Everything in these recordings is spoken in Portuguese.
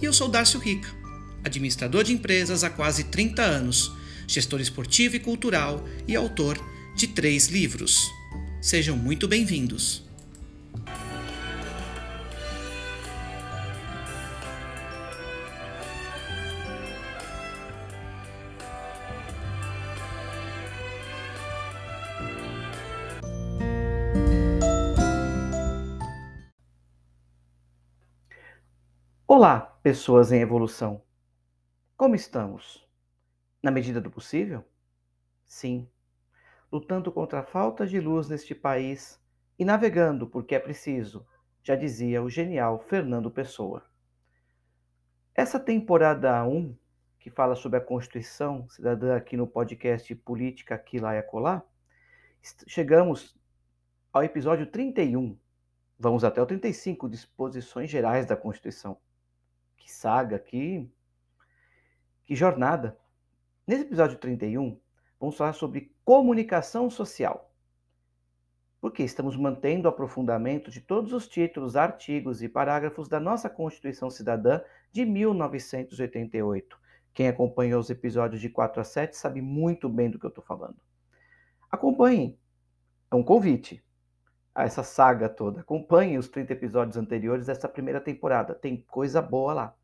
e eu sou Darcio Rica, administrador de empresas há quase 30 anos, gestor esportivo e cultural e autor de três livros. Sejam muito bem-vindos. Olá, pessoas em evolução. Como estamos? Na medida do possível? Sim. Lutando contra a falta de luz neste país e navegando porque é preciso, já dizia o genial Fernando Pessoa. Essa temporada 1, que fala sobre a Constituição Cidadã aqui no podcast Política Aqui Lá e Acolá, chegamos ao episódio 31. Vamos até o 35, Disposições Gerais da Constituição que saga, que, que jornada. Nesse episódio 31, vamos falar sobre comunicação social. Porque estamos mantendo o aprofundamento de todos os títulos, artigos e parágrafos da nossa Constituição Cidadã de 1988. Quem acompanhou os episódios de 4 a 7 sabe muito bem do que eu estou falando. Acompanhem. É um convite a essa saga toda. Acompanhe os 30 episódios anteriores dessa primeira temporada. Tem coisa boa lá.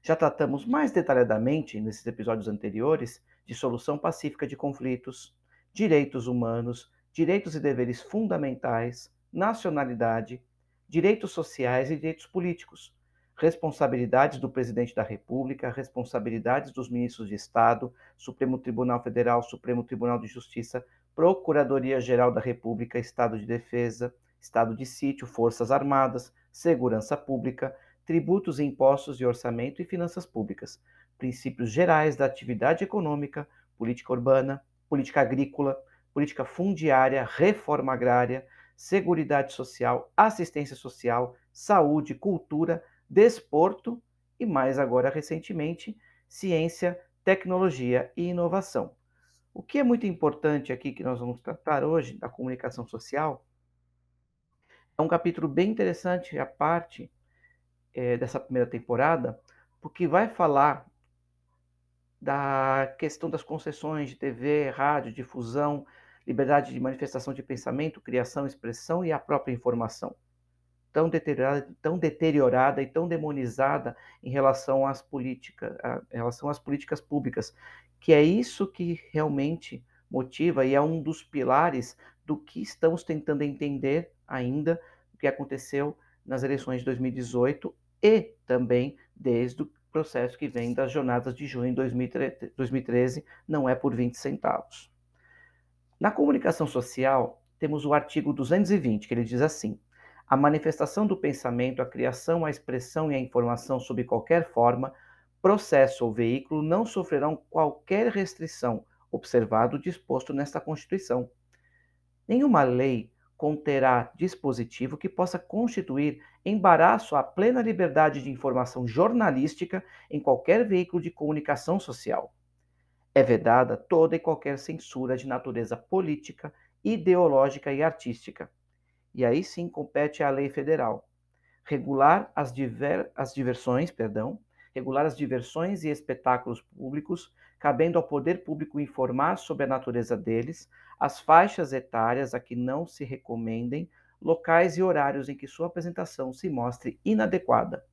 Já tratamos mais detalhadamente nesses episódios anteriores de solução pacífica de conflitos, direitos humanos, direitos e deveres fundamentais, nacionalidade, direitos sociais e direitos políticos, responsabilidades do presidente da República, responsabilidades dos ministros de Estado, Supremo Tribunal Federal, Supremo Tribunal de Justiça, Procuradoria-Geral da República, Estado de Defesa, Estado de Sítio, Forças Armadas, Segurança Pública, Tributos, Impostos e Orçamento e Finanças Públicas, Princípios Gerais da Atividade Econômica, Política Urbana, Política Agrícola, Política Fundiária, Reforma Agrária, Seguridade Social, Assistência Social, Saúde, Cultura, Desporto e, mais agora recentemente, Ciência, Tecnologia e Inovação. O que é muito importante aqui que nós vamos tratar hoje da comunicação social é um capítulo bem interessante a parte é, dessa primeira temporada, porque vai falar da questão das concessões de TV, rádio, difusão, liberdade de manifestação de pensamento, criação, expressão e a própria informação. Tão deteriorada, tão deteriorada e tão demonizada em relação às políticas, em relação às políticas públicas, que é isso que realmente motiva e é um dos pilares do que estamos tentando entender ainda o que aconteceu nas eleições de 2018 e também desde o processo que vem das jornadas de junho de 2013, não é por 20 centavos. Na comunicação social, temos o artigo 220, que ele diz assim: a manifestação do pensamento, a criação, a expressão e a informação sob qualquer forma processo ou veículo não sofrerão qualquer restrição, observado o disposto nesta Constituição. Nenhuma lei conterá dispositivo que possa constituir embaraço à plena liberdade de informação jornalística em qualquer veículo de comunicação social. É vedada toda e qualquer censura de natureza política, ideológica e artística. E aí sim compete à lei federal regular as, diver, as diversões, perdão, regular as diversões e espetáculos públicos, cabendo ao poder público informar sobre a natureza deles, as faixas etárias a que não se recomendem, locais e horários em que sua apresentação se mostre inadequada,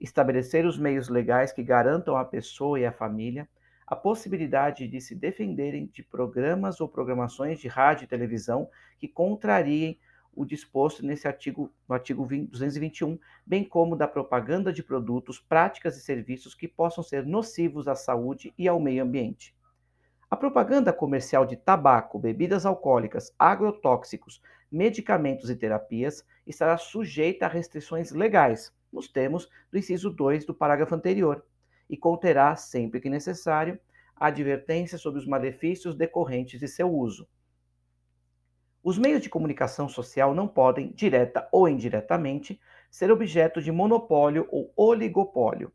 estabelecer os meios legais que garantam à pessoa e à família a possibilidade de se defenderem de programas ou programações de rádio e televisão que contrariem o disposto nesse artigo, no artigo 20, 221, bem como da propaganda de produtos, práticas e serviços que possam ser nocivos à saúde e ao meio ambiente. A propaganda comercial de tabaco, bebidas alcoólicas, agrotóxicos, medicamentos e terapias estará sujeita a restrições legais, nos termos do inciso 2 do parágrafo anterior, e conterá, sempre que necessário, advertência sobre os malefícios decorrentes de seu uso. Os meios de comunicação social não podem, direta ou indiretamente, ser objeto de monopólio ou oligopólio.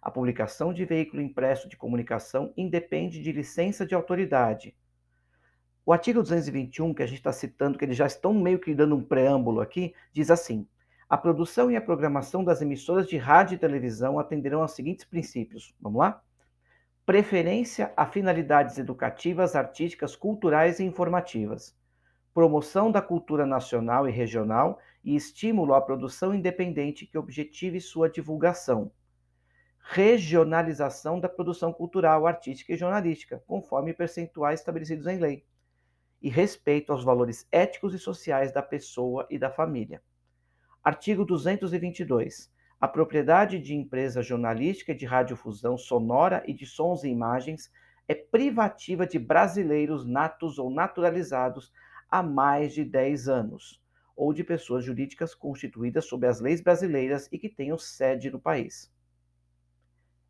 A publicação de veículo impresso de comunicação independe de licença de autoridade. O artigo 221, que a gente está citando, que eles já estão meio que dando um preâmbulo aqui, diz assim: a produção e a programação das emissoras de rádio e televisão atenderão aos seguintes princípios. Vamos lá? Preferência a finalidades educativas, artísticas, culturais e informativas. Promoção da cultura nacional e regional e estímulo à produção independente que objetive sua divulgação. Regionalização da produção cultural, artística e jornalística, conforme percentuais estabelecidos em lei. E respeito aos valores éticos e sociais da pessoa e da família. Artigo 222. A propriedade de empresa jornalística de radiodifusão sonora e de sons e imagens é privativa de brasileiros natos ou naturalizados há mais de 10 anos, ou de pessoas jurídicas constituídas sob as leis brasileiras e que tenham sede no país.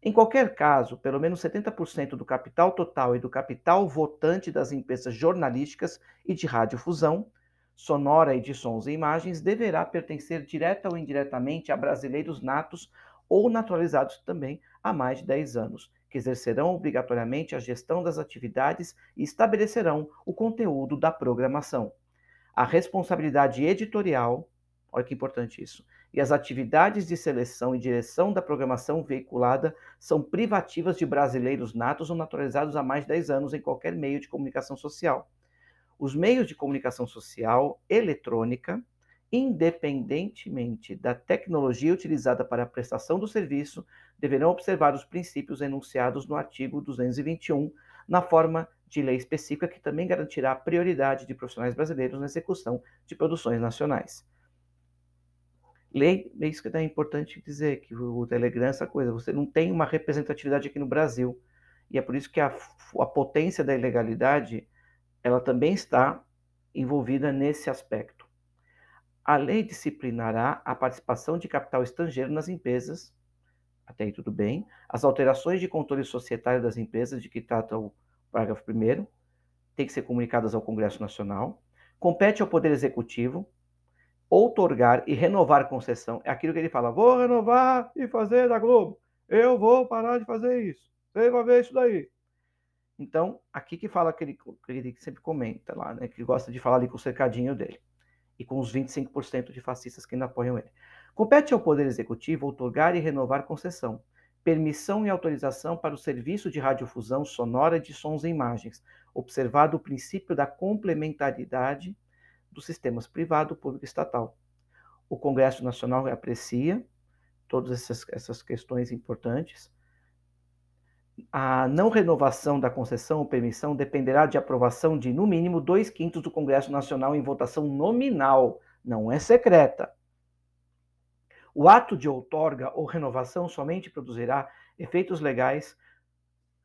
Em qualquer caso, pelo menos 70% do capital total e do capital votante das empresas jornalísticas e de radiodifusão sonora e de sons e imagens deverá pertencer direta ou indiretamente a brasileiros natos ou naturalizados também há mais de 10 anos, que exercerão obrigatoriamente a gestão das atividades e estabelecerão o conteúdo da programação. A responsabilidade editorial, olha que importante isso, e as atividades de seleção e direção da programação veiculada são privativas de brasileiros natos ou naturalizados há mais de 10 anos em qualquer meio de comunicação social os meios de comunicação social eletrônica, independentemente da tecnologia utilizada para a prestação do serviço, deverão observar os princípios enunciados no artigo 221, na forma de lei específica que também garantirá a prioridade de profissionais brasileiros na execução de produções nacionais. Lei, é isso que é importante dizer, que o Telegram, essa coisa, você não tem uma representatividade aqui no Brasil. E é por isso que a, a potência da ilegalidade ela também está envolvida nesse aspecto. A lei disciplinará a participação de capital estrangeiro nas empresas, até aí tudo bem, as alterações de controle societário das empresas de que trata o parágrafo 1 tem que ser comunicadas ao Congresso Nacional, compete ao Poder Executivo outorgar e renovar concessão. É aquilo que ele fala, vou renovar e fazer da Globo. Eu vou parar de fazer isso. Você vai ver isso daí. Então, aqui que fala que ele, que ele sempre comenta lá, né? Que gosta de falar ali com o cercadinho dele. E com os 25% de fascistas que ainda apoiam ele. Compete ao Poder Executivo outorgar e renovar concessão, permissão e autorização para o serviço de radiodifusão sonora de sons e imagens, observado o princípio da complementaridade dos sistemas privado, público e estatal. O Congresso Nacional aprecia todas essas, essas questões importantes a não renovação da concessão ou permissão dependerá de aprovação de, no mínimo, dois quintos do Congresso Nacional em votação nominal, não é secreta. O ato de outorga ou renovação somente produzirá efeitos legais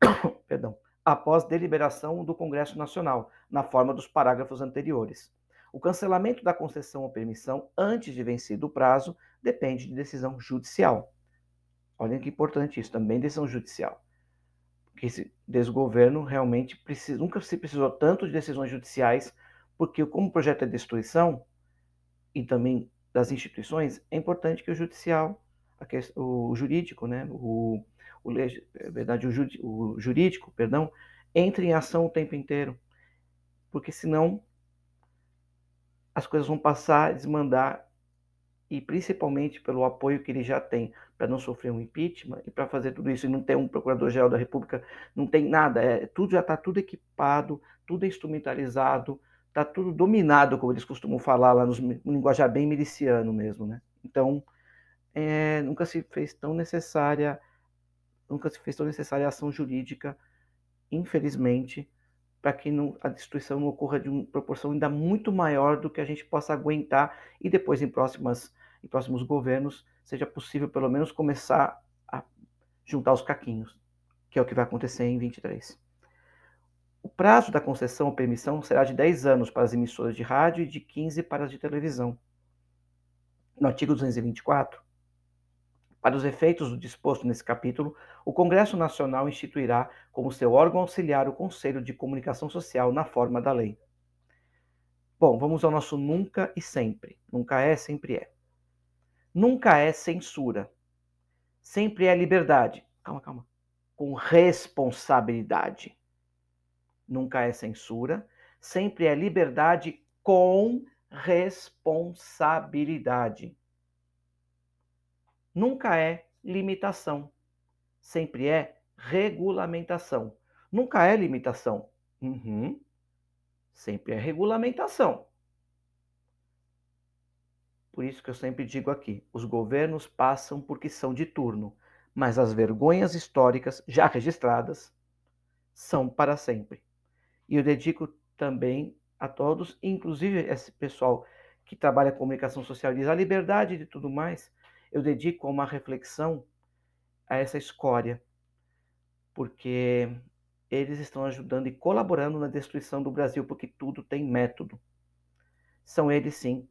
perdão, após deliberação do Congresso Nacional, na forma dos parágrafos anteriores. O cancelamento da concessão ou permissão antes de vencido o prazo depende de decisão judicial. Olhem que importante isso, também decisão judicial que esse desgoverno realmente precisa, nunca se precisou tanto de decisões judiciais, porque como o projeto é destruição e também das instituições, é importante que o judicial, o jurídico, né, o, o é verdade, o, o jurídico, perdão, entre em ação o tempo inteiro, porque senão as coisas vão passar desmandar e principalmente pelo apoio que ele já tem para não sofrer um impeachment e para fazer tudo isso e não ter um procurador-geral da República, não tem nada, é, tudo já está tudo equipado, tudo instrumentalizado, está tudo dominado, como eles costumam falar lá no linguajar bem miliciano mesmo, né? Então, é, nunca se fez tão necessária, nunca se fez tão necessária ação jurídica, infelizmente, para que não, a destruição não ocorra de uma proporção ainda muito maior do que a gente possa aguentar e depois em próximas em próximos governos seja possível pelo menos começar a juntar os caquinhos, que é o que vai acontecer em 23. O prazo da concessão ou permissão será de 10 anos para as emissoras de rádio e de 15 para as de televisão. No artigo 224, Para os efeitos do disposto nesse capítulo, o Congresso Nacional instituirá como seu órgão auxiliar o Conselho de Comunicação Social na forma da lei. Bom, vamos ao nosso nunca e sempre. Nunca é, sempre é. Nunca é censura. Sempre é liberdade. Calma, calma. Com responsabilidade. Nunca é censura. Sempre é liberdade com responsabilidade. Nunca é limitação. Sempre é regulamentação. Nunca é limitação. Uhum. Sempre é regulamentação. Por isso que eu sempre digo aqui: os governos passam porque são de turno, mas as vergonhas históricas já registradas são para sempre. E eu dedico também a todos, inclusive esse pessoal que trabalha com comunicação social, diz a liberdade de tudo mais, eu dedico uma reflexão a essa escória, porque eles estão ajudando e colaborando na destruição do Brasil, porque tudo tem método. São eles, sim.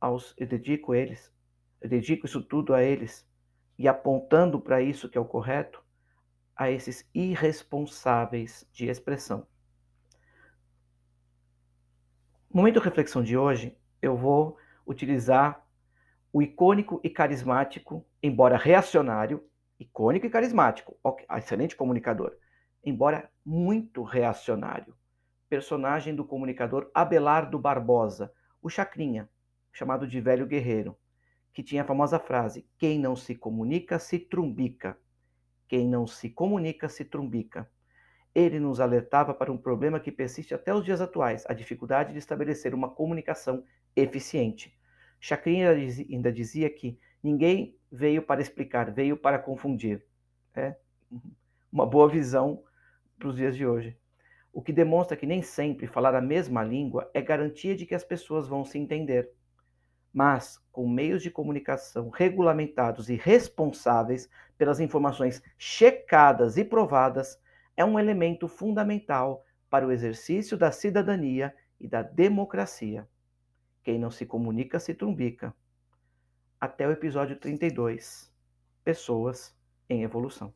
Aos, eu dedico eles, eu dedico isso tudo a eles, e apontando para isso que é o correto, a esses irresponsáveis de expressão. No momento de reflexão de hoje, eu vou utilizar o icônico e carismático, embora reacionário, icônico e carismático, excelente comunicador, embora muito reacionário. Personagem do comunicador Abelardo Barbosa, o Chacrinha, chamado de Velho Guerreiro, que tinha a famosa frase: Quem não se comunica se trumbica. Quem não se comunica se trumbica. Ele nos alertava para um problema que persiste até os dias atuais: a dificuldade de estabelecer uma comunicação eficiente. Chacrinha ainda dizia que ninguém veio para explicar, veio para confundir. É uma boa visão para os dias de hoje. O que demonstra que nem sempre falar a mesma língua é garantia de que as pessoas vão se entender. Mas, com meios de comunicação regulamentados e responsáveis pelas informações checadas e provadas, é um elemento fundamental para o exercício da cidadania e da democracia. Quem não se comunica se trumbica. Até o episódio 32. Pessoas em evolução.